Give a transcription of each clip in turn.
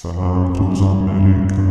Santos Americanos.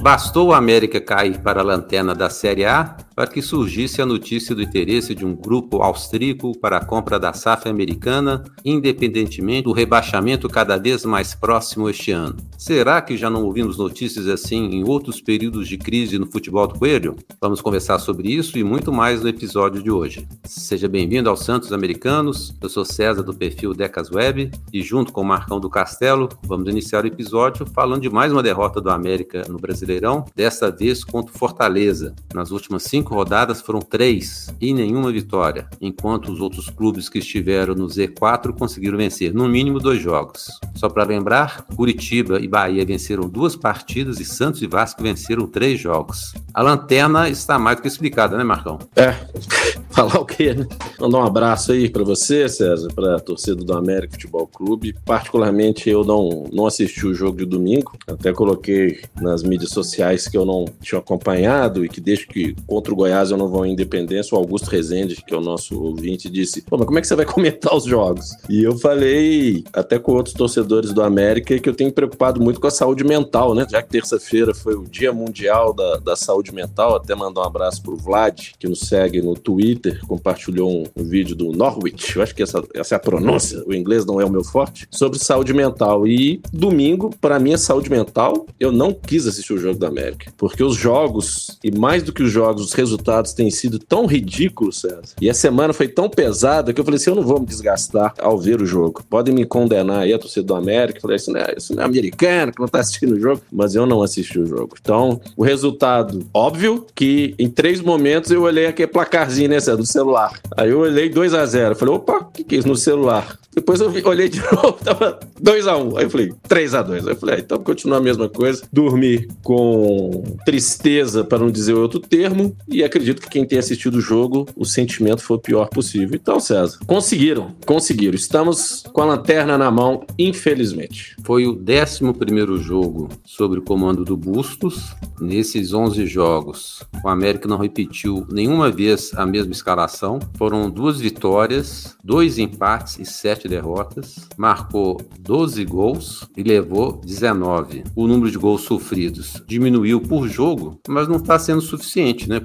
Bastou o América cair para a lanterna da Série A para que surgisse a notícia do interesse de um grupo austríaco para a compra da SAF americana, independentemente do rebaixamento cada vez mais próximo este ano. Será que já não ouvimos notícias assim em outros períodos de crise no futebol do Coelho? Vamos conversar sobre isso e muito mais no episódio de hoje. Seja bem-vindo aos Santos Americanos. Eu sou César do perfil Decas Web e junto com o Marcão do Castelo, vamos iniciar o episódio falando de mais uma derrota do América no Brasileirão, desta vez contra o Fortaleza. Nas últimas cinco cinco rodadas foram três e nenhuma vitória, enquanto os outros clubes que estiveram no Z4 conseguiram vencer no mínimo dois jogos. Só para lembrar, Curitiba e Bahia venceram duas partidas e Santos e Vasco venceram três jogos. A lanterna está mais do que explicada, né, Marcão? É, falar o quê, né? Mandar um abraço aí para você, César, para a torcida do América Futebol Clube. Particularmente, eu não, não assisti o jogo de domingo, até coloquei nas mídias sociais que eu não tinha acompanhado e que desde que contra contra o Goiás eu não vou em Independência, o Augusto Rezende, que é o nosso ouvinte, disse: Pô, mas como é que você vai comentar os jogos? E eu falei, até com outros torcedores do América, que eu tenho preocupado muito com a saúde mental, né? Já que terça-feira foi o Dia Mundial da, da Saúde Mental, até mandar um abraço pro Vlad, que nos segue no Twitter, compartilhou um, um vídeo do Norwich, eu acho que essa, essa é a pronúncia, o inglês não é o meu forte, sobre saúde mental. E domingo, para minha saúde mental, eu não quis assistir o jogo da América, porque os jogos, e mais do que os jogos, os resultados têm sido tão ridículos, César, e a semana foi tão pesada que eu falei assim: eu não vou me desgastar ao ver o jogo. Podem me condenar aí, a torcida do América. Eu falei: isso não, isso não é americano que não tá assistindo o jogo, mas eu não assisti o jogo. Então, o resultado, óbvio que em três momentos eu olhei aquele placarzinho, né, César, do celular. Aí eu olhei 2 a 0 Falei: opa, o que, que é isso no celular? Depois eu olhei de novo, tava 2x1. Um. Aí eu falei, 3x2. Aí eu falei, ah, então continua a mesma coisa. Dormi com tristeza, para não dizer outro termo, e acredito que quem tem assistido o jogo, o sentimento foi o pior possível. Então, César, conseguiram, conseguiram. Estamos com a lanterna na mão, infelizmente. Foi o 11 jogo sob o comando do Bustos. Nesses 11 jogos, o América não repetiu nenhuma vez a mesma escalação. Foram duas vitórias, dois empates e sete derrotas. Marcou 12 gols e levou 19. O número de gols sofridos diminuiu por jogo, mas não está sendo suficiente, né?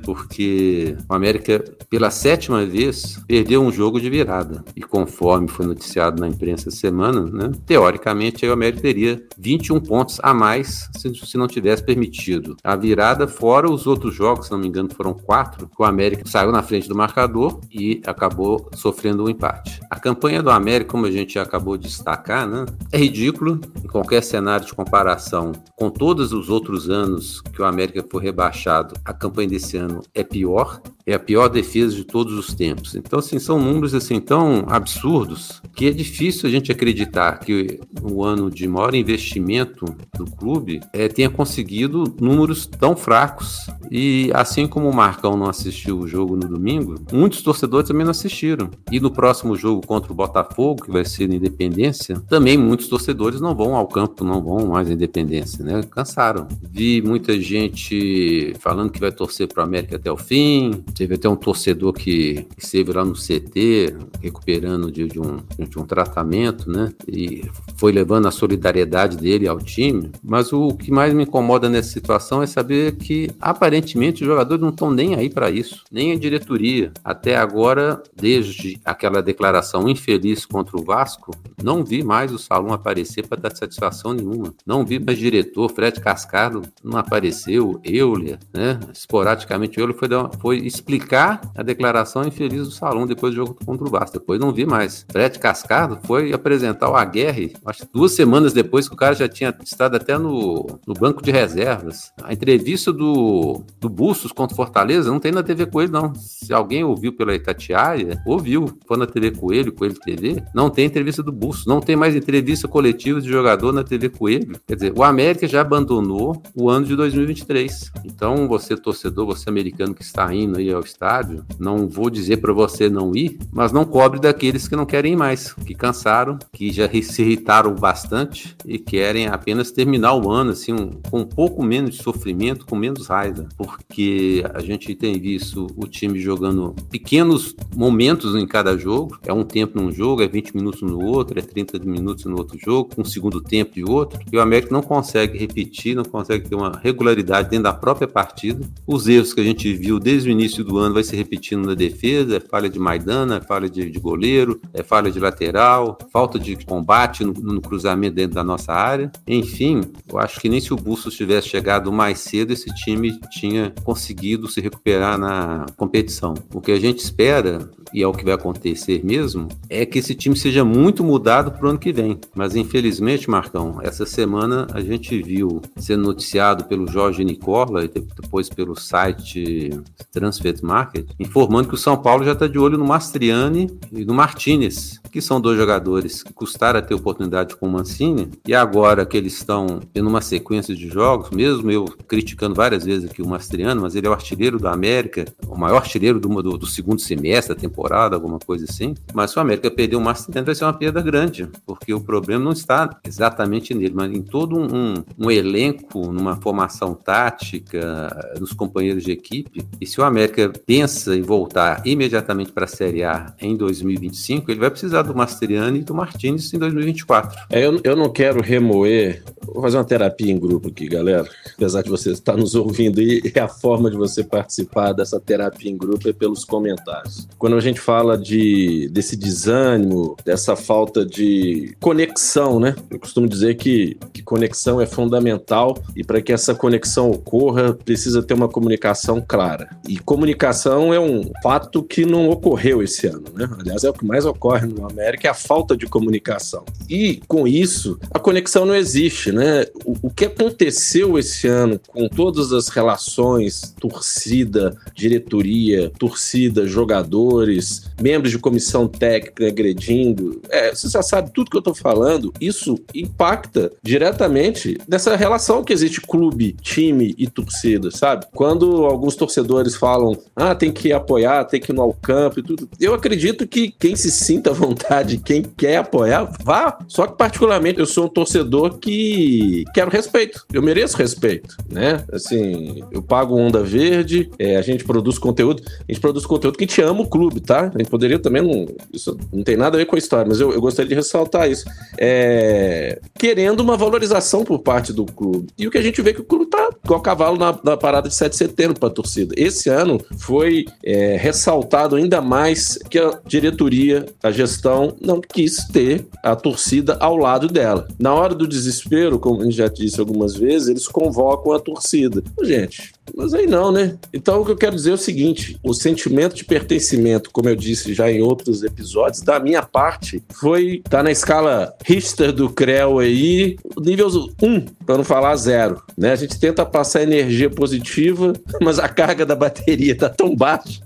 O América, pela sétima vez, perdeu um jogo de virada. E conforme foi noticiado na imprensa essa semana, né, teoricamente o América teria 21 pontos a mais se, se não tivesse permitido. A virada, fora os outros jogos, se não me engano, foram quatro, o América saiu na frente do marcador e acabou sofrendo um empate. A campanha do América, como a gente acabou de destacar, né, é ridículo em qualquer cenário de comparação com todos os outros anos que o América foi rebaixado. A campanha desse ano é pior, é a pior defesa de todos os tempos. Então, assim, são números assim tão absurdos que é difícil a gente acreditar que o ano de maior investimento do clube é, tenha conseguido números tão fracos. E assim como o Marcão não assistiu o jogo no domingo, muitos torcedores também não assistiram. E no próximo jogo contra o Botafogo, que vai ser na Independência, também muitos torcedores não vão ao campo, não vão mais à Independência, né? Cansaram. Vi muita gente falando que vai torcer para o América até o fim. Teve até um torcedor que esteve lá no CT, recuperando de, de, um, de um tratamento, né? E foi levando a solidariedade dele ao time. Mas o que mais me incomoda nessa situação é saber que, aparentemente, os jogadores não estão nem aí para isso, nem a diretoria. Até agora, desde aquela declaração infeliz contra o Vasco, não vi mais o Salom aparecer para dar satisfação nenhuma. Não vi mais diretor, Fred Cascado não apareceu, Euler, né? Esporadicamente, Euler foi, foi explicar a declaração infeliz do Salom depois do jogo contra o Vasco. Depois não vi mais. Fred Cascado foi apresentar o Aguerre, acho que duas semanas depois que o cara já tinha estado até no, no banco de reservas. A entrevista do, do Bustos contra o Fortaleza não tem na TV Coelho, não. Se alguém ouviu pela Itatiaia, ouviu. Foi na TV Coelho, Coelho TV, não tem entrevista do Bustos. Não tem mais entrevista coletiva de jogador na TV Coelho. Quer dizer, o América já abandonou o ano de 2023. Então, você torcedor, você americano que está indo aí ao estádio, não vou dizer para você não ir, mas não cobre daqueles que não querem mais, que cansaram, que já se irritaram bastante e querem apenas terminar o ano assim um, com um pouco menos de sofrimento, com menos raiva, porque a gente tem visto o time jogando pequenos momentos em cada jogo, é um tempo num jogo, é 20 minutos no outro, é 30 minutos no outro jogo, um segundo tempo e outro, e o América não consegue repetir, não consegue ter uma regularidade dentro da própria partida. Os erros que a gente viu desde o início do ano vai se repetindo na defesa, é falha de Maidana, é falha de, de goleiro, é falha de lateral, falta de combate no, no, cruzamento dentro da nossa área. Enfim, eu acho que nem se o Bustos tivesse chegado mais cedo, esse time tinha conseguido se recuperar na competição. O que a gente espera e é o que vai acontecer mesmo, é que esse time seja muito mudado para o ano que vem. Mas infelizmente, Marcão, essa semana a gente viu sendo noticiado pelo Jorge Nicola e depois pelo site Transfer Market, informando que o São Paulo já está de olho no Mastriani e no Martinez, que são dois jogadores que custaram a ter oportunidade com o Mancini, e agora que eles estão tendo uma sequência de jogos, mesmo eu criticando várias vezes aqui o Mastriano, mas ele é o artilheiro da América, o maior artilheiro do, do, do segundo semestre da temporada temporada, alguma coisa assim. Mas se o América perder o Master vai ser uma perda grande, porque o problema não está exatamente nele, mas em todo um, um elenco, numa formação tática, nos companheiros de equipe. E se o América pensa em voltar imediatamente para a Série A em 2025, ele vai precisar do Masteriani e do Martins em 2024. É, eu, eu não quero remoer. Vou fazer uma terapia em grupo aqui, galera. Apesar de você estar nos ouvindo, e a forma de você participar dessa terapia em grupo é pelos comentários. Quando a gente fala de, desse desânimo, dessa falta de conexão, né? Eu costumo dizer que, que conexão é fundamental e para que essa conexão ocorra, precisa ter uma comunicação clara. E comunicação é um fato que não ocorreu esse ano, né? Aliás, é o que mais ocorre no América, é a falta de comunicação. E com isso, a conexão não existe, né? O, o que aconteceu esse ano com todas as relações, torcida, diretoria, torcida, jogadores, membros de comissão técnica agredindo. É, você já sabe tudo que eu estou falando. Isso impacta diretamente nessa relação que existe clube, time e torcida, sabe? Quando alguns torcedores falam, ah, tem que apoiar, tem que ir no campo e tudo. Eu acredito que quem se sinta à vontade, quem quer apoiar, vá. Só que, particularmente, eu sou um torcedor que quero respeito. Eu mereço respeito, né? Assim, eu pago onda verde, é, a gente produz conteúdo, a gente produz conteúdo que gente ama o clube, tá? A gente poderia também, não, isso não tem nada a ver com a história, mas eu, eu gostaria de ressaltar isso. É, querendo uma valorização por parte do clube. E o que a gente vê é que o clube tá igual cavalo na, na parada de 7 de setembro para a torcida. Esse ano foi é, ressaltado ainda mais que a diretoria, a gestão, não quis ter a torcida ao lado dela. Na hora do desespero, como a gente já disse algumas vezes, eles convocam a torcida. Gente, mas aí não, né? Então o que eu quero dizer é o seguinte: o sentimento de pertencimento, como eu disse já em outros episódios, da minha parte, foi tá na escala Richter do Creu aí, nível 1, para não falar zero. Né? A gente tenta passar energia positiva, mas a carga da bateria tá tão baixa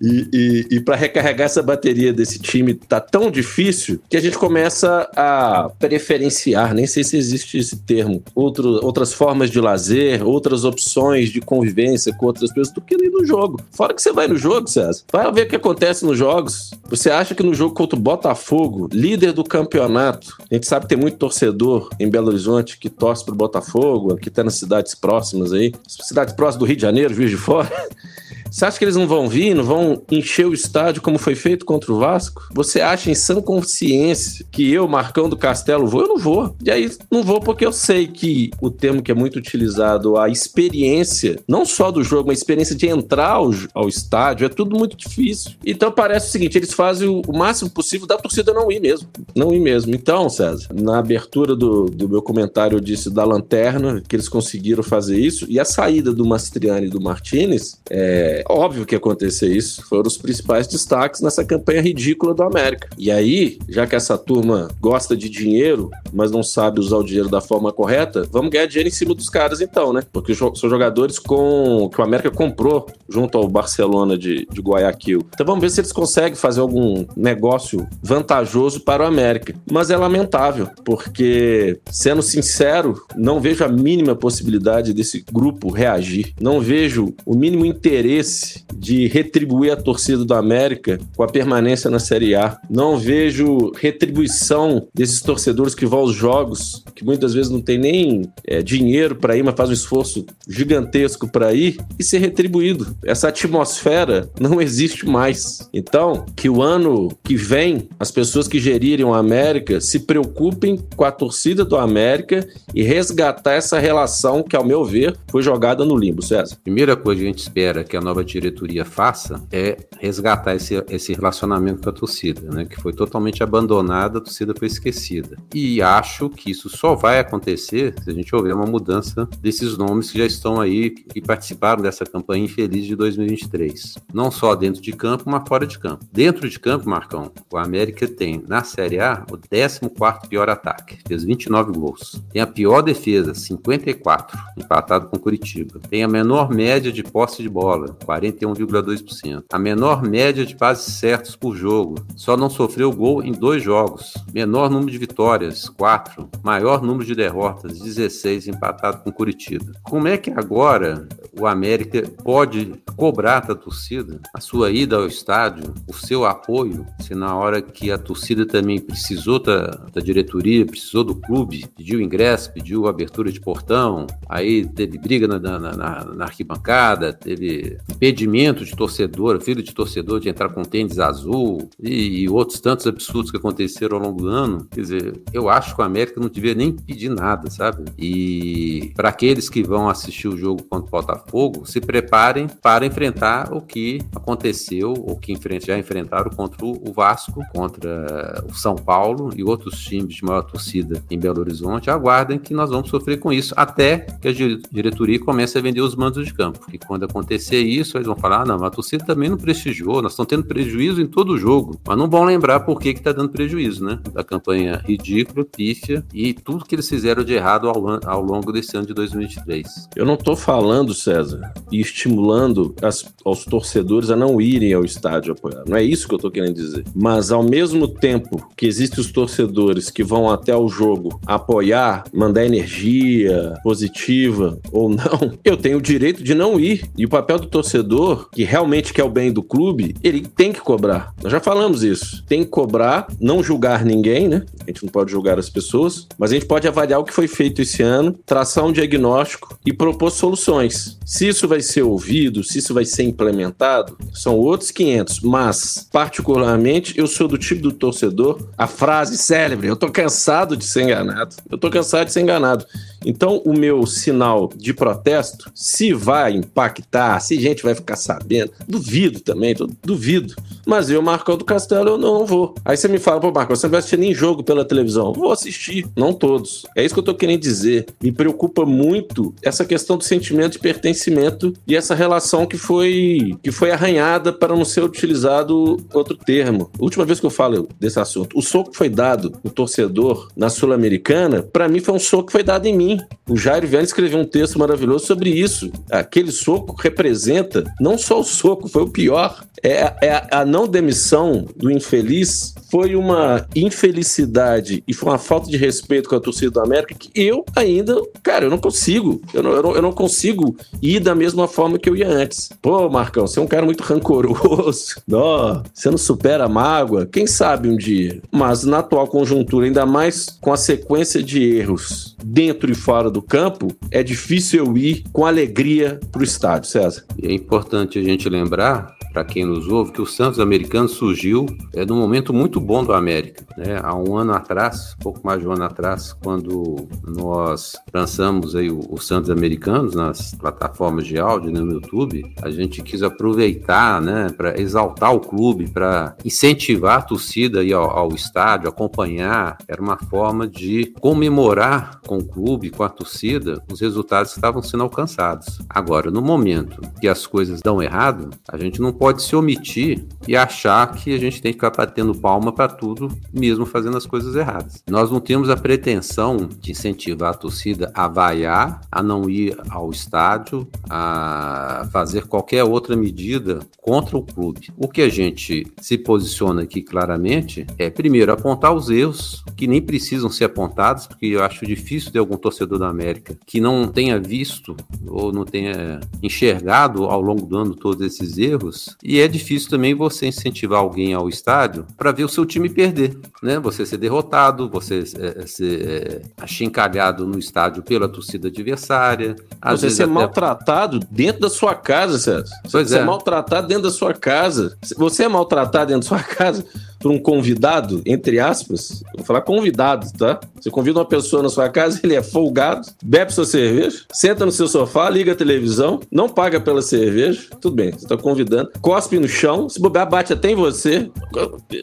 e, e, e para recarregar essa bateria desse time tá tão difícil que a gente começa a preferenciar, nem sei se existe esse termo, outro, outras formas de lazer, outras opções de convivência com outras pessoas do que ir no jogo. Fora que você vai no jogo, César, vai ver o que acontece nos jogos. Você acha que no jogo contra o Botafogo, líder do campeonato, a gente sabe que tem muito torcedor em Belo Horizonte que torce pro Botafogo, que tá nas cidades próximas aí, cidades próximas do Rio de Janeiro, Juiz de Fora. Você acha que eles não vão vir, não vão encher o estádio como foi feito contra o Vasco? Você acha em sã consciência que eu, Marcão do Castelo, vou? Eu não vou. E aí, não vou porque eu sei que o termo que é muito utilizado, a experiência, não só do jogo, mas a experiência de entrar ao, ao estádio, é tudo muito difícil. Então parece o seguinte, eles fazem o, o, máximo possível da torcida não ir mesmo. Não ir mesmo. Então, César, na abertura do, do meu comentário eu disse da lanterna, que eles conseguiram fazer isso, e a saída do Mastriani e do Martinez, é, é óbvio que ia acontecer isso. Foram os principais destaques nessa campanha ridícula do América. E aí, já que essa turma gosta de dinheiro, mas não sabe usar o dinheiro da forma correta, vamos ganhar dinheiro em cima dos caras então, né? Porque são jogadores com que o América comprou junto ao Barcelona de, de Guayaquil. Então vamos ver se eles conseguem fazer algum negócio vantajoso para o América. Mas é lamentável, porque, sendo sincero, não vejo a mínima possibilidade desse grupo reagir. Não vejo o mínimo interesse interesse de retribuir a torcida do América com a permanência na Série A. Não vejo retribuição desses torcedores que vão aos jogos, que muitas vezes não tem nem é, dinheiro para ir, mas faz um esforço gigantesco para ir e ser retribuído. Essa atmosfera não existe mais. Então, que o ano que vem as pessoas que gerirem o América se preocupem com a torcida do América e resgatar essa relação que, ao meu ver, foi jogada no limbo, César. Primeira coisa que a gente espera que a nova diretoria faça é resgatar esse, esse relacionamento com a torcida, né? Que foi totalmente abandonada, a torcida foi esquecida. E acho que isso só vai acontecer se a gente houver uma mudança desses nomes que já estão aí e participaram dessa campanha infeliz de 2023. Não só dentro de campo, mas fora de campo. Dentro de campo, Marcão, o América tem na Série A o 14 pior ataque, fez 29 gols. Tem a pior defesa, 54, empatado com Curitiba. Tem a menor média de posse de bola, 41,2%. A menor média de passes certos por jogo, só não sofreu gol em dois jogos. Menor número de vitórias, 4. Maior número de derrotas, 16, empatado com Curitiba. Como é que agora o América pode cobrar da torcida a sua ida ao estádio, o seu apoio, se na hora que a torcida também precisou da, da diretoria, precisou do clube, pediu ingresso, pediu abertura de portão, aí teve briga na, na, na, na arquibancada, teve impedimento de torcedor, filho de torcedor de entrar com tênis azul e, e outros tantos absurdos que aconteceram ao longo do ano. Quer dizer, eu acho que o América não devia nem pedir nada, sabe? E para aqueles que vão assistir o jogo contra o Botafogo, se preparem para enfrentar o que aconteceu, ou que já enfrentaram contra o Vasco, contra o São Paulo e outros times de maior torcida em Belo Horizonte. Aguardem que nós vamos sofrer com isso até que a diretoria comece a vender os mandos de campo. E quando acontecer isso, eles vão falar: ah, não, a torcida também não prestigiou, nós estamos tendo prejuízo em todo o jogo. Mas não vão lembrar por que está dando prejuízo, né? Da campanha ridícula, pífia e tudo que eles fizeram de errado ao, ao longo desse ano de 2023. Eu não estou falando, César, e estimulando as, aos torcedores a não irem ao estádio apoiar. Não é isso que eu estou querendo dizer. Mas ao mesmo tempo que existem os torcedores que vão até o jogo apoiar, mandar energia positiva ou não, eu tenho o direito de não ir. E o papel do torcedor, que realmente quer o bem do clube, ele tem que cobrar. Nós já falamos isso. Tem que cobrar, não julgar ninguém, né? A gente não pode julgar as pessoas, mas a gente pode avaliar o que foi feito esse ano, traçar um diagnóstico e propor soluções. Se isso vai ser ouvido, se isso vai ser implementado, são outros 500. Mas, particularmente, eu sou do tipo do torcedor, a frase célebre, eu tô cansado de ser enganado. Eu tô cansado de ser enganado. Então, o meu sinal de protesto, se vai impactar, se gente vai ficar sabendo, duvido também, duvido. Mas eu, Marcão do Castelo, eu não vou. Aí você me fala, pô, Marcão, você não vai assistir nem jogo pela televisão. Vou assistir, não todos. É isso que eu tô querendo dizer. Me preocupa muito essa questão do sentimento de pertencimento e essa relação que foi, que foi arranhada para não ser utilizado outro termo. A última vez que eu falo desse assunto, o soco que foi dado no torcedor na Sul-Americana, para mim foi um soco que foi dado em mim o Jair Viana escreveu um texto maravilhoso sobre isso. Aquele soco representa não só o soco, foi o pior. É, é a não demissão do infeliz foi uma infelicidade e foi uma falta de respeito com a torcida do América que eu ainda, cara, eu não consigo. Eu não, eu não, eu não consigo ir da mesma forma que eu ia antes. Pô, Marcão, você é um cara muito rancoroso. Não, você não supera a mágoa. Quem sabe um dia. Mas na atual conjuntura, ainda mais com a sequência de erros dentro e fora do campo, é difícil eu ir com alegria pro estádio, César. É importante a gente lembrar para quem ouve, que o Santos americano surgiu é, num momento muito bom do América. Né? Há um ano atrás, pouco mais de um ano atrás, quando nós lançamos aí o, o Santos americanos nas plataformas de áudio né, no YouTube, a gente quis aproveitar né, para exaltar o clube, para incentivar a torcida aí ao, ao estádio, acompanhar. Era uma forma de comemorar com o clube, com a torcida, os resultados que estavam sendo alcançados. Agora, no momento que as coisas dão errado, a gente não pode se omitir e achar que a gente tem que ficar batendo palma para tudo, mesmo fazendo as coisas erradas. Nós não temos a pretensão de incentivar a torcida a vaiar, a não ir ao estádio, a fazer qualquer outra medida contra o clube. O que a gente se posiciona aqui claramente é, primeiro, apontar os erros que nem precisam ser apontados, porque eu acho difícil de algum torcedor da América que não tenha visto ou não tenha enxergado ao longo do ano todos esses erros. E é difícil também você incentivar alguém ao estádio para ver o seu time perder, né? Você ser derrotado, você é, ser é, achincalhado no estádio pela torcida adversária. você ser até... maltratado dentro da sua casa, César. Pois você é. ser maltratado dentro da sua casa. Você é maltratado dentro da sua casa por um convidado, entre aspas, vou falar convidado, tá? Você convida uma pessoa na sua casa, ele é folgado, bebe sua cerveja, senta no seu sofá, liga a televisão, não paga pela cerveja, tudo bem, você tá convidando, cospe no chão, se bobear, bate até em você.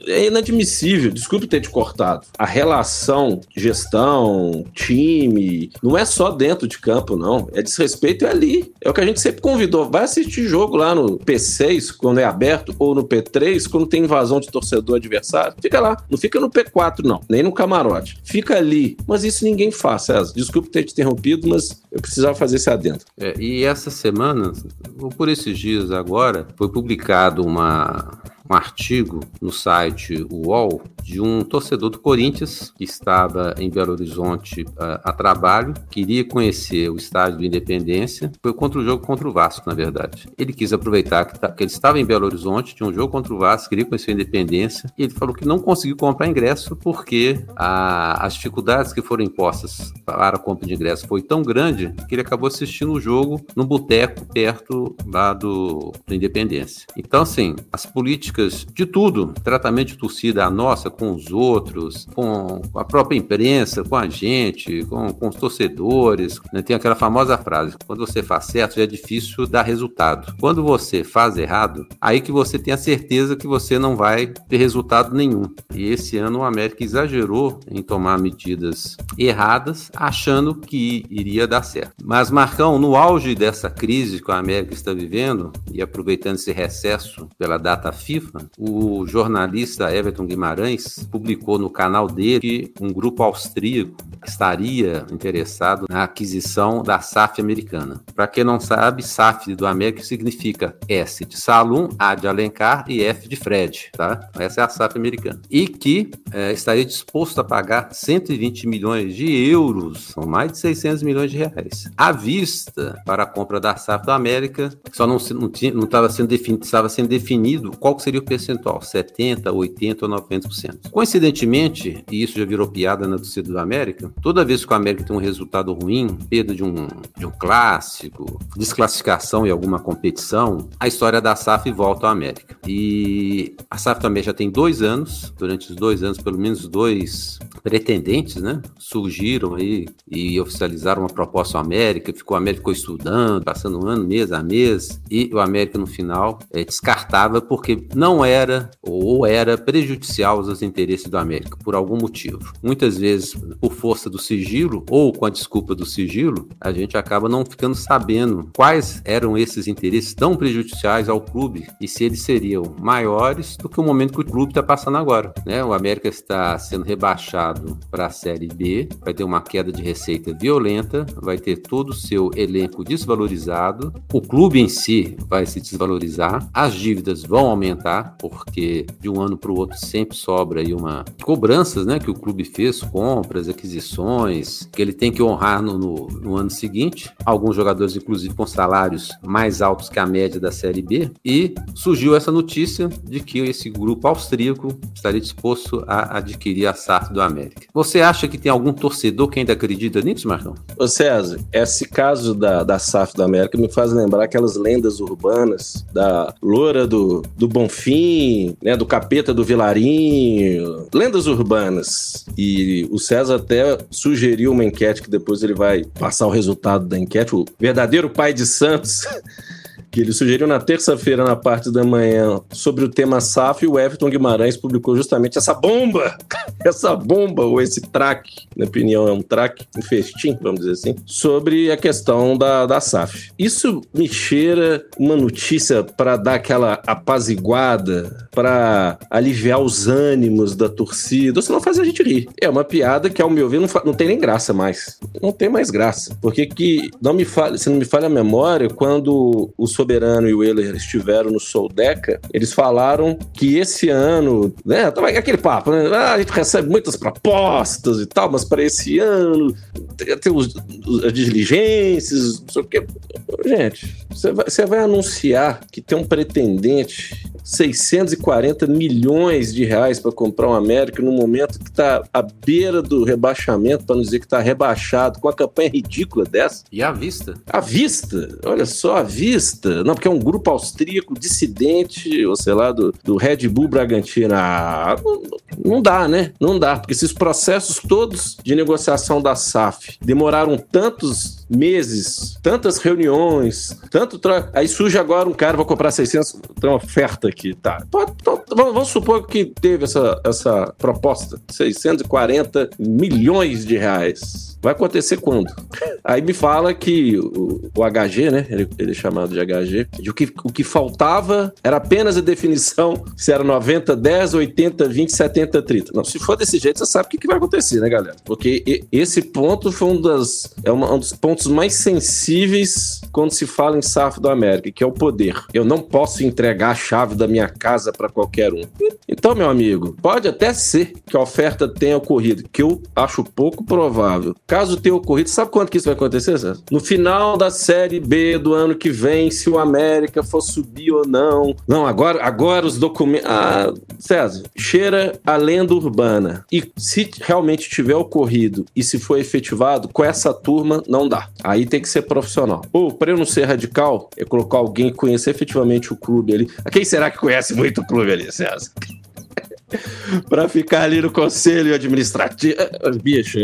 É inadmissível, desculpe ter te cortado. A relação, gestão, time, não é só dentro de campo, não. É desrespeito é ali. É o que a gente sempre convidou. Vai assistir jogo lá no P6, quando é aberto, ou no P3, quando tem invasão de torcedor adversário. Fica lá. Não fica no P4, não. Nem no camarote. Fica ali. Mas isso ninguém faz, César. Desculpe ter te interrompido, mas eu precisava fazer esse adentro. É, e essa semana, ou por esses dias agora, foi publicado uma um artigo no site UOL de um torcedor do Corinthians que estava em Belo Horizonte a, a trabalho, queria conhecer o estádio do Independência, foi contra o jogo contra o Vasco, na verdade. Ele quis aproveitar que, tá, que ele estava em Belo Horizonte, tinha um jogo contra o Vasco, queria conhecer a Independência, e ele falou que não conseguiu comprar ingresso porque a, as dificuldades que foram impostas para a compra de ingresso foi tão grande que ele acabou assistindo o jogo no boteco perto lá do, do Independência. Então, assim, as políticas políticas de tudo, tratamento de torcida a nossa com os outros, com a própria imprensa, com a gente, com, com os torcedores. Né? Tem aquela famosa frase: quando você faz certo, já é difícil dar resultado. Quando você faz errado, aí que você tem a certeza que você não vai ter resultado nenhum. E esse ano o América exagerou em tomar medidas erradas, achando que iria dar certo. Mas, Marcão, no auge dessa crise que a América está vivendo, e aproveitando esse recesso pela data FIFA, o jornalista Everton Guimarães publicou no canal dele que um grupo austríaco estaria interessado na aquisição da SAF americana. Para quem não sabe, SAF do América significa S de Salum, A de Alencar e F de Fred, tá? Essa é a SAF americana. E que é, estaria disposto a pagar 120 milhões de euros, são mais de 600 milhões de reais, à vista para a compra da SAF do América, só não estava não, sendo definido, sendo definido qual seria o percentual, 70, 80 ou 90%. Coincidentemente, e isso já virou piada na torcida do América, toda vez que o América tem um resultado ruim, perda de um, de um clássico, desclassificação em alguma competição, a história da SAF volta ao América. E a SAF também já tem dois anos, durante os dois anos, pelo menos dois pretendentes, né, surgiram aí e oficializaram uma proposta ao América, ficou, o América ficou estudando, passando um ano, mês a mês, e o América no final é, descartava porque não era ou era prejudicial aos interesses do América, por algum motivo. Muitas vezes, por força do sigilo ou com a desculpa do sigilo, a gente acaba não ficando sabendo quais eram esses interesses tão prejudiciais ao clube e se eles seriam maiores do que o momento que o clube está passando agora. Né? O América está sendo rebaixado para a Série B, vai ter uma queda de receita violenta, vai ter todo o seu elenco desvalorizado, o clube em si vai se desvalorizar, as dívidas vão aumentar, porque de um ano para o outro sempre sobra aí uma cobranças né, que o clube fez, compras, aquisições, que ele tem que honrar no, no, no ano seguinte. Alguns jogadores, inclusive, com salários mais altos que a média da Série B. E surgiu essa notícia de que esse grupo austríaco estaria disposto a adquirir a SAF do América. Você acha que tem algum torcedor que ainda acredita nisso, Marcão? Ô César, esse caso da, da SAF do América me faz lembrar aquelas lendas urbanas da loura do, do Bonfim, né, do capeta do Vilarinho, lendas urbanas. E o César até sugeriu uma enquete que depois ele vai passar o resultado da enquete, o verdadeiro pai de Santos que ele sugeriu na terça-feira, na parte da manhã, sobre o tema SAF, e o Everton Guimarães publicou justamente essa bomba, essa bomba, ou esse track, na opinião é um track, um festim, vamos dizer assim, sobre a questão da, da SAF. Isso me cheira uma notícia para dar aquela apaziguada, para aliviar os ânimos da torcida, ou senão faz a gente rir. É uma piada que, ao meu ver, não, não tem nem graça mais. Não tem mais graça. Porque que, não me fale, se não me falha a memória, quando o Soberano e o Euler estiveram no Soldeca, eles falaram que esse ano, né, tava aquele papo, né, ah, a gente recebe muitas propostas e tal, mas para esse ano tem os, as diligências, não sei o quê. Gente, você vai, você vai anunciar que tem um pretendente 640 milhões de reais para comprar o um América no momento que está à beira do rebaixamento, para não dizer que está rebaixado, com a campanha ridícula dessa. E à vista? À vista, olha só, à vista. Não, porque é um grupo austríaco dissidente, ou sei lá, do, do Red Bull Bragantino. Ah, não, não dá, né? Não dá, porque esses processos todos de negociação da SAF demoraram tantos meses, tantas reuniões, tanto. Aí surge agora um cara, vou comprar 600, tem uma oferta aqui, tá? Pode, vamos supor que teve essa, essa proposta, 640 milhões de reais. Vai acontecer quando? Aí me fala que o, o HG, né? Ele, ele, é chamado de HG, de o que, o que faltava era apenas a definição se era 90, 10, 80, 20, 70, 30. Não, se for desse jeito, você sabe o que, que vai acontecer, né, galera? Porque esse ponto foi um, das, é uma, um dos pontos mais sensíveis quando se fala em SAF do América, que é o poder. Eu não posso entregar a chave da minha casa para qualquer um. Então, meu amigo, pode até ser que a oferta tenha ocorrido, que eu acho pouco provável. Caso tenha ocorrido, sabe quanto que isso vai acontecer, César? No final da Série B do ano que vem, se o América for subir ou não. Não, agora, agora os documentos. Ah, César, cheira a lenda urbana. E se realmente tiver ocorrido e se for efetivado, com essa turma não dá. Aí tem que ser profissional. Ou, para eu não ser radical, é colocar alguém que conheça efetivamente o clube ali. Quem será que conhece muito o clube ali, César? para ficar ali no conselho administrativo. Bicho,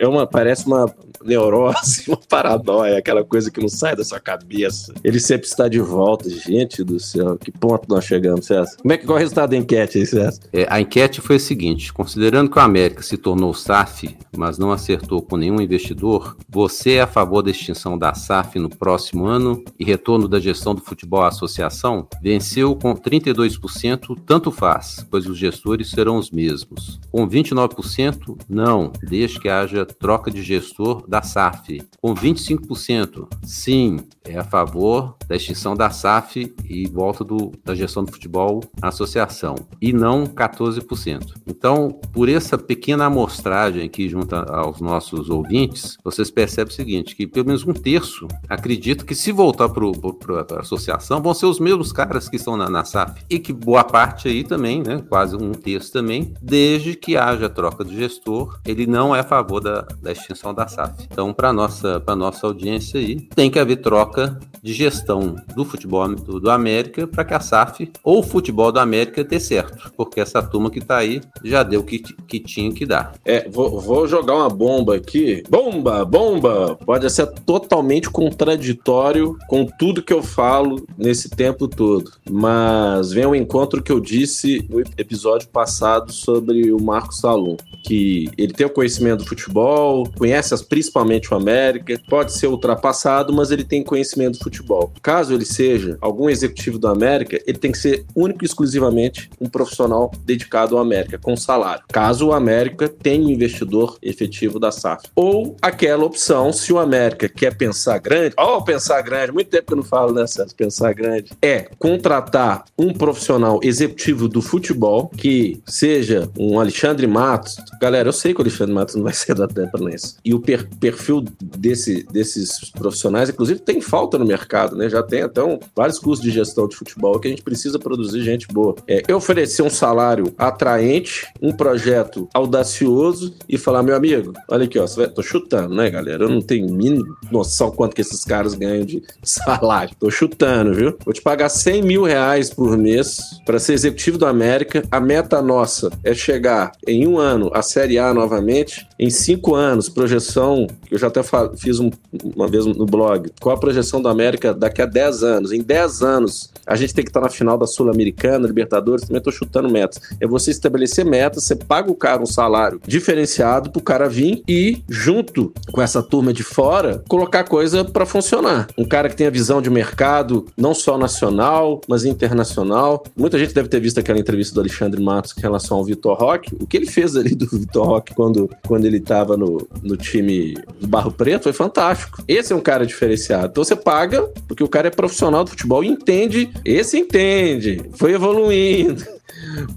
é uma, parece uma neurose, uma paranoia, aquela coisa que não sai da sua cabeça. Ele sempre está de volta. Gente do céu, que ponto nós chegamos, César? Como é que qual é o resultado da enquete aí, César? É, a enquete foi a seguinte: considerando que o América se tornou SAF, mas não acertou com nenhum investidor, você é a favor da extinção da SAF no próximo ano e retorno da gestão do futebol à associação? Venceu com 32%, tanto faz, pois os gestores serão os mesmos. Com 29%, não, desde que haja troca de gestor da SAF. Com 25%, sim, é a favor da extinção da SAF e volta do, da gestão do futebol à associação. E não 14%. Então, por essa pequena amostragem aqui junto aos nossos ouvintes, vocês percebem o seguinte, que pelo menos um terço acredito que se voltar para a associação, vão ser os mesmos caras que estão na, na SAF. E que boa parte aí também, né, quase um terço também, desde que haja troca de gestor, ele não é a favor da, da extinção da SAF. Então, para nossa para nossa audiência aí, tem que haver troca de gestão do futebol do, do América para que a SAF ou o futebol do América dê certo, porque essa turma que está aí já deu o que, que tinha que dar. É, vou, vou jogar uma bomba aqui. Bomba, bomba! Pode ser totalmente contraditório com tudo que eu falo nesse tempo todo, mas vem ao encontro que eu disse no episódio passado sobre o Marcos Salum, que ele tem o conhecimento do futebol, conhece as principalmente o América, pode ser ultrapassado, mas ele tem conhecimento do futebol. Caso ele seja algum executivo do América, ele tem que ser único e exclusivamente um profissional dedicado ao América, com salário. Caso o América tenha um investidor efetivo da SAF. Ou aquela opção, se o América quer pensar grande, ó, oh, pensar grande, muito tempo que eu não falo, né? Pensar grande. É contratar um profissional executivo do futebol, que seja um Alexandre Matos. Galera, eu sei que o Alexandre Matos não vai ser da Tampa nesse. E o per perfil desse, desses profissionais, inclusive, tem falta no mercado, né? Já tem até um, vários cursos de gestão de futebol que a gente precisa produzir gente boa. É, eu oferecer um salário atraente, um projeto audacioso e falar, meu amigo, olha aqui, ó, vai, tô chutando, né, galera? Eu não tenho mínima noção quanto que esses caras ganham de salário. Tô chutando, viu? Vou te pagar 100 mil reais por mês para ser executivo do América. A meta nossa é chegar em um ano à Série A novamente, em cinco anos, projeção, que eu já até fiz um, uma vez no blog, qual a projeção do América daqui a 10 anos. Em 10 anos, a gente tem que estar na final da Sul-Americana, Libertadores, também estou chutando metas. É você estabelecer metas, você paga o cara um salário diferenciado para o cara vir e, junto com essa turma de fora, colocar coisa para funcionar. Um cara que tenha visão de mercado, não só nacional, mas internacional. Muita gente deve ter visto aquela entrevista do Alexandre Matos em relação ao Vitor Roque. O que ele fez ali do Vitor Roque quando, quando ele estava no, no time do Barro Preto foi fantástico. Esse é um cara diferenciado. Então você paga, porque o cara é profissional do futebol e entende esse entende, foi evoluindo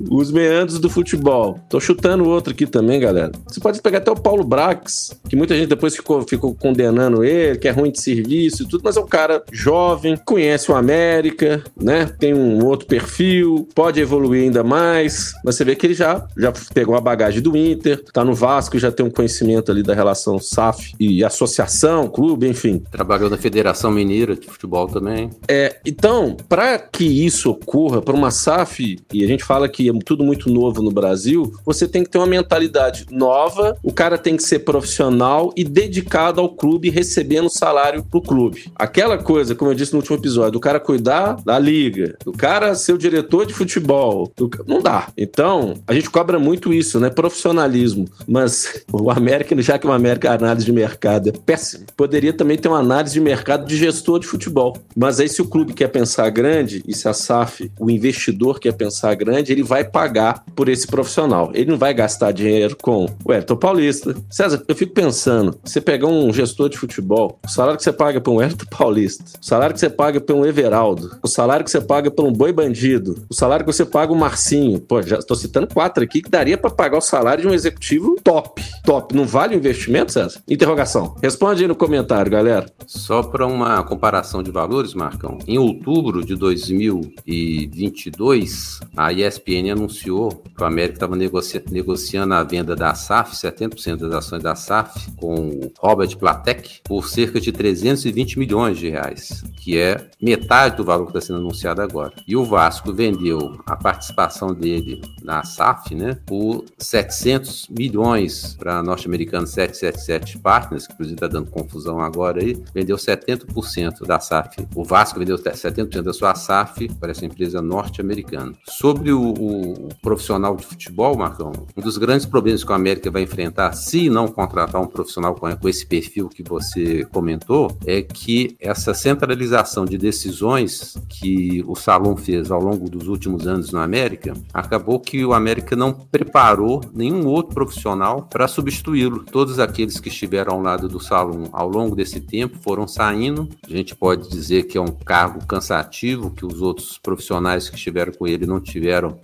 os meandros do futebol. Tô chutando outro aqui também, galera. Você pode pegar até o Paulo Brax, que muita gente depois ficou, ficou condenando ele, que é ruim de serviço e tudo, mas é um cara jovem, conhece o América, né? Tem um outro perfil, pode evoluir ainda mais. Mas você vê que ele já, já pegou a bagagem do Inter, tá no Vasco, já tem um conhecimento ali da relação SAF e associação, clube, enfim. Trabalhou na Federação Mineira de Futebol também. É, então, para que isso ocorra, para uma SAF, e a gente fala que é tudo muito novo no Brasil, você tem que ter uma mentalidade nova, o cara tem que ser profissional e dedicado ao clube, recebendo salário pro clube. Aquela coisa, como eu disse no último episódio, o cara cuidar da liga, o cara ser o diretor de futebol, não dá. Então, a gente cobra muito isso, né? Profissionalismo. Mas o América, já que o América análise de mercado é péssimo, poderia também ter uma análise de mercado de gestor de futebol. Mas aí, se o clube quer pensar grande, e se a SAF, o investidor quer pensar grande, grande, ele vai pagar por esse profissional. Ele não vai gastar dinheiro com o Everton Paulista. César, eu fico pensando, você pegar um gestor de futebol, o salário que você paga para um Everton Paulista, o salário que você paga para um Everaldo, o salário que você paga para um Boi Bandido, o salário que você paga o Marcinho. Pô, já estou citando quatro aqui que daria para pagar o salário de um executivo top. Top. Não vale o investimento, César? Interrogação. Responde aí no comentário, galera. Só para uma comparação de valores, Marcão. Em outubro de 2022, a IS ESPN anunciou que o América estava negocia negociando a venda da SAF, 70% das ações da SAF, com o Robert Platek, por cerca de 320 milhões de reais, que é metade do valor que está sendo anunciado agora. E o Vasco vendeu a participação dele na SAF né, por 700 milhões para a norte-americana 777 Partners, que inclusive está dando confusão agora aí, vendeu 70% da SAF. O Vasco vendeu 70% da sua SAF para essa empresa norte-americana. Sobre o o, profissional de futebol, Marcão, um dos grandes problemas que o América vai enfrentar, se não contratar um profissional com, com esse perfil que você comentou, é que essa centralização de decisões que o Salom fez ao longo dos últimos anos na América, acabou que o América não preparou nenhum outro profissional para substituí-lo. Todos aqueles que estiveram ao lado do Salom ao longo desse tempo foram saindo. A gente pode dizer que é um cargo cansativo, que os outros profissionais que estiveram com ele não tiveram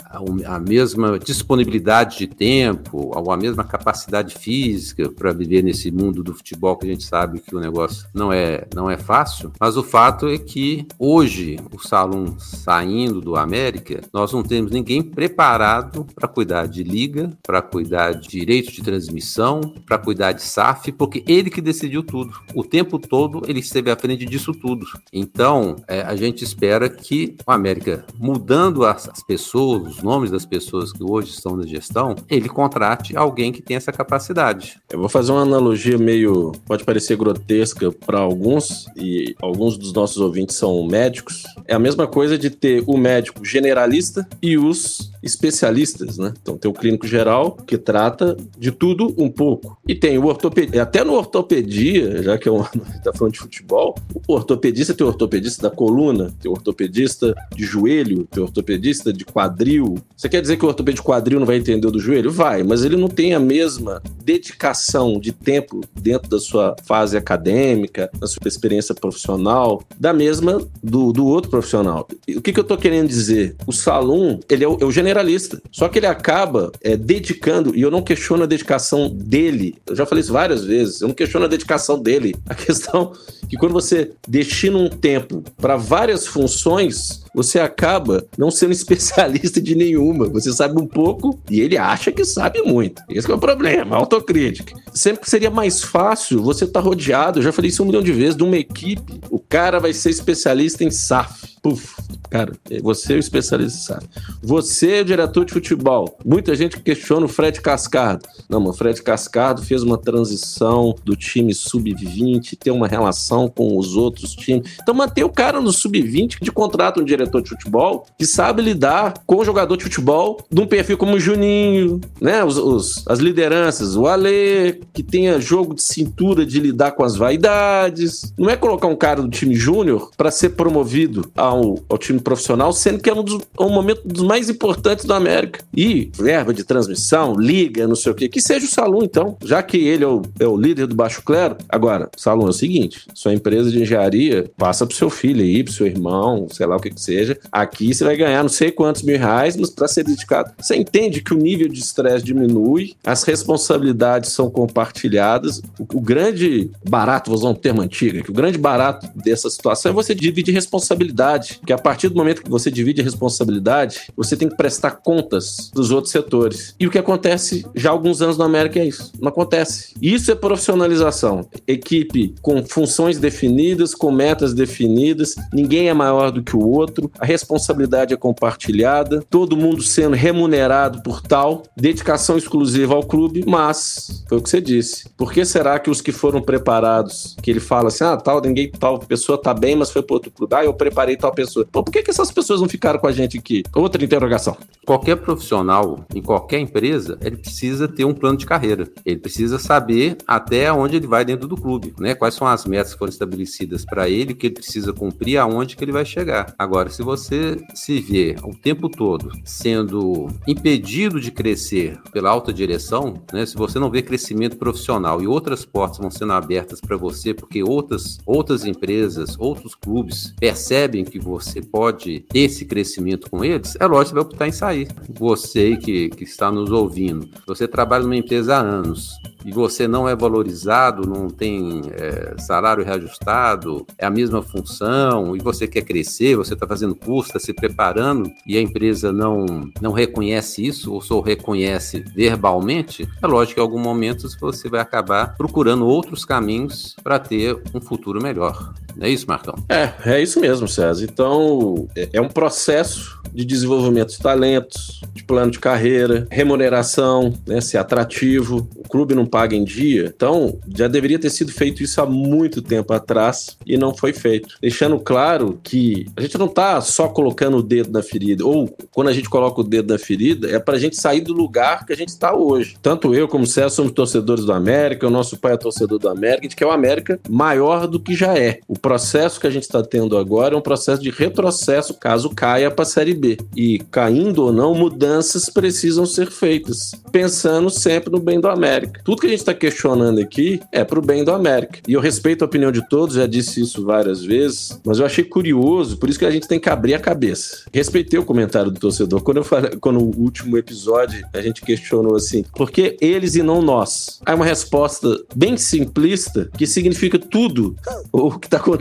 a mesma disponibilidade de tempo, a mesma capacidade física para viver nesse mundo do futebol que a gente sabe que o negócio não é, não é fácil. Mas o fato é que hoje, o Salum saindo do América, nós não temos ninguém preparado para cuidar de liga, para cuidar de direito de transmissão, para cuidar de SAF, porque ele que decidiu tudo. O tempo todo ele esteve à frente disso tudo. Então, é, a gente espera que o América, mudando as, as pessoas, os nomes das pessoas que hoje estão na gestão, ele contrate alguém que tenha essa capacidade. Eu vou fazer uma analogia meio, pode parecer grotesca para alguns, e alguns dos nossos ouvintes são médicos. É a mesma coisa de ter o médico generalista e os especialistas, né? Então tem o clínico geral que trata de tudo um pouco. E tem o ortopedia, até no ortopedia, já que é um, tá falando de futebol, o ortopedista tem o ortopedista da coluna, tem o ortopedista de joelho, tem o ortopedista de quadril, quadril. Você quer dizer que o ortopedista de quadril não vai entender do joelho? Vai, mas ele não tem a mesma dedicação de tempo dentro da sua fase acadêmica, da sua experiência profissional, da mesma do, do outro profissional. O que, que eu estou querendo dizer? O salão, ele é o, é o, generalista, só que ele acaba é, dedicando, e eu não questiono a dedicação dele, eu já falei isso várias vezes, eu não questiono a dedicação dele. A questão é que quando você destina um tempo para várias funções, você acaba não sendo especialista de nenhuma. Você sabe um pouco e ele acha que sabe muito. Esse é o problema, autocrítica. Sempre seria mais fácil você estar tá rodeado, eu já falei isso um milhão de vezes, de uma equipe. O cara vai ser especialista em SAF. Puf, Cara, você é o especialista, sabe? Você é o diretor de futebol. Muita gente questiona o Fred Cascardo. Não, mano, o Fred Cascardo fez uma transição do time sub-20, ter uma relação com os outros times. Então, manter o cara no sub-20 de contrato um diretor de futebol que sabe lidar com o jogador de futebol de um perfil como o Juninho, né? Os, os, as lideranças, o Alê, que tenha jogo de cintura de lidar com as vaidades. Não é colocar um cara do time júnior para ser promovido ao, ao time profissional, sendo que é um, dos, um momento dos mais importantes do América. E verba de transmissão, liga, não sei o quê. Que seja o Salum, então. Já que ele é o, é o líder do Baixo Clero. Agora, Salum, é o seguinte: sua empresa de engenharia passa pro seu filho aí, pro seu irmão, sei lá o que que seja. Aqui você vai ganhar não sei quantos mil reais, mas para ser dedicado. Você entende que o nível de estresse diminui, as responsabilidades são compartilhadas. O, o grande barato, vou usar um termo antigo, que o grande barato dessa situação é você dividir responsabilidade. Que a partir do momento que você divide a responsabilidade, você tem que prestar contas dos outros setores. E o que acontece já há alguns anos na América é isso. Não acontece. Isso é profissionalização. Equipe com funções definidas, com metas definidas, ninguém é maior do que o outro, a responsabilidade é compartilhada, todo mundo sendo remunerado por tal, dedicação exclusiva ao clube, mas foi o que você disse. Por que será que os que foram preparados, que ele fala assim, ah, tal, ninguém, tal pessoa tá bem, mas foi para outro clube. Ah, eu preparei tal pessoa. Pô, por que, que essas pessoas não ficaram com a gente aqui? Outra interrogação. Qualquer profissional em qualquer empresa, ele precisa ter um plano de carreira. Ele precisa saber até onde ele vai dentro do clube, né? Quais são as metas que foram estabelecidas para ele, que ele precisa cumprir, aonde que ele vai chegar. Agora, se você se vê o tempo todo sendo impedido de crescer pela alta direção, né? Se você não vê crescimento profissional e outras portas vão sendo abertas para você, porque outras outras empresas, outros clubes percebem que você pode ter esse crescimento com eles, é lógico que você vai optar em sair. Você que, que está nos ouvindo, você trabalha numa empresa há anos e você não é valorizado, não tem é, salário reajustado, é a mesma função, e você quer crescer, você está fazendo curso, está se preparando, e a empresa não, não reconhece isso, ou só reconhece verbalmente, é lógico que em algum momento você vai acabar procurando outros caminhos para ter um futuro melhor. É isso, Marcão? É, é isso mesmo, César. Então, é, é um processo de desenvolvimento de talentos, de plano de carreira, remuneração, né, ser atrativo. O clube não paga em dia. Então, já deveria ter sido feito isso há muito tempo atrás e não foi feito. Deixando claro que a gente não está só colocando o dedo na ferida, ou quando a gente coloca o dedo na ferida, é para a gente sair do lugar que a gente está hoje. Tanto eu como o César somos torcedores do América, o nosso pai é torcedor do América, a gente quer o América maior do que já é. O processo que a gente está tendo agora é um processo de retrocesso caso caia para a Série B. E caindo ou não, mudanças precisam ser feitas, pensando sempre no bem do América. Tudo que a gente está questionando aqui é para o bem do América. E eu respeito a opinião de todos, já disse isso várias vezes, mas eu achei curioso, por isso que a gente tem que abrir a cabeça. Respeitei o comentário do torcedor. Quando eu falei, quando o último episódio a gente questionou assim, por que eles e não nós? Aí uma resposta bem simplista que significa tudo o que está acontecendo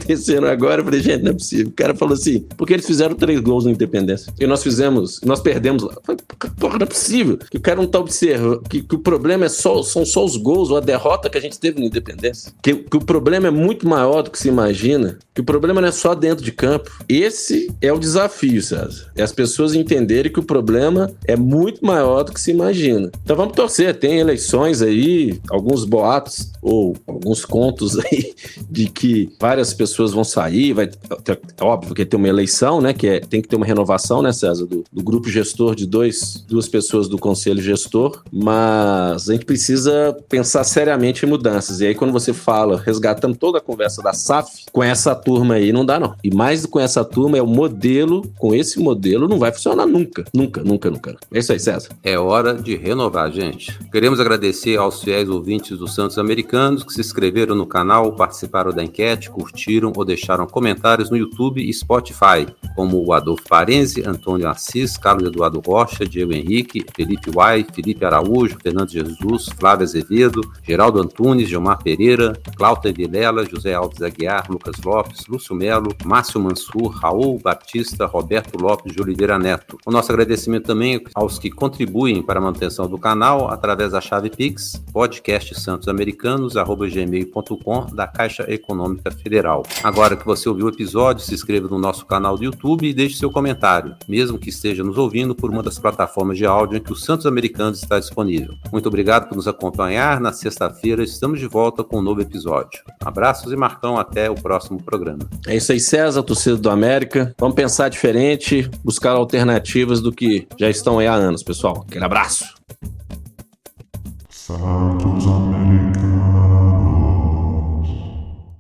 agora. Eu falei, gente, não é possível. O cara falou assim, porque eles fizeram três gols na Independência e nós fizemos, nós perdemos lá. Porra, não é possível que o cara não tá observando que, que, o problema é só, são só os gols ou a derrota que a gente teve na Independência. Que, que o problema é muito maior do que se imagina, que o problema não é só dentro de campo. Esse é o desafio, César. É as pessoas entenderem que o problema é muito maior do que se imagina. Então vamos torcer, tem eleições aí, alguns boatos ou alguns contos aí de que várias pessoas vão sair, vai óbvio que tem uma eleição, né, que é, tem que ter uma renovação, né, César, do, do grupo gestor de dois, duas pessoas do conselho gestor, mas a gente precisa pensar seriamente em mudanças. E aí quando você fala, resgatando toda a conversa da SAF, com essa turma aí não dá não. E mais com essa turma é o modelo, com esse modelo não vai funcionar nunca, nunca, nunca, nunca. É isso aí, César. É hora de renovar, gente. Queremos agradecer aos fiéis ouvintes do Santos Americanos que se inscreveram no canal, participaram da enquete, curtiram ou deixaram comentários no YouTube e Spotify, como o Adolfo Parense, Antônio Assis, Carlos Eduardo Rocha, Diego Henrique, Felipe Uai, Felipe Araújo, Fernando Jesus, Flávio Azevedo, Geraldo Antunes, Gilmar Pereira, Cláudia Vilela, José Alves Aguiar, Lucas Lopes, Lúcio Melo, Márcio Mansur, Raul Batista, Roberto Lopes de Oliveira Neto. O nosso agradecimento também aos que contribuem para a manutenção do canal através da chave Pix, podcastsantosamericanos.gmail.com da Caixa Econômica Federal. Agora que você ouviu o episódio, se inscreva no nosso canal do YouTube e deixe seu comentário, mesmo que esteja nos ouvindo por uma das plataformas de áudio em que o Santos Americanos está disponível. Muito obrigado por nos acompanhar. Na sexta-feira estamos de volta com um novo episódio. Abraços e Marcão, até o próximo programa. É isso aí, César, torcida do América. Vamos pensar diferente, buscar alternativas do que já estão aí há anos, pessoal. Aquele abraço. Santos América.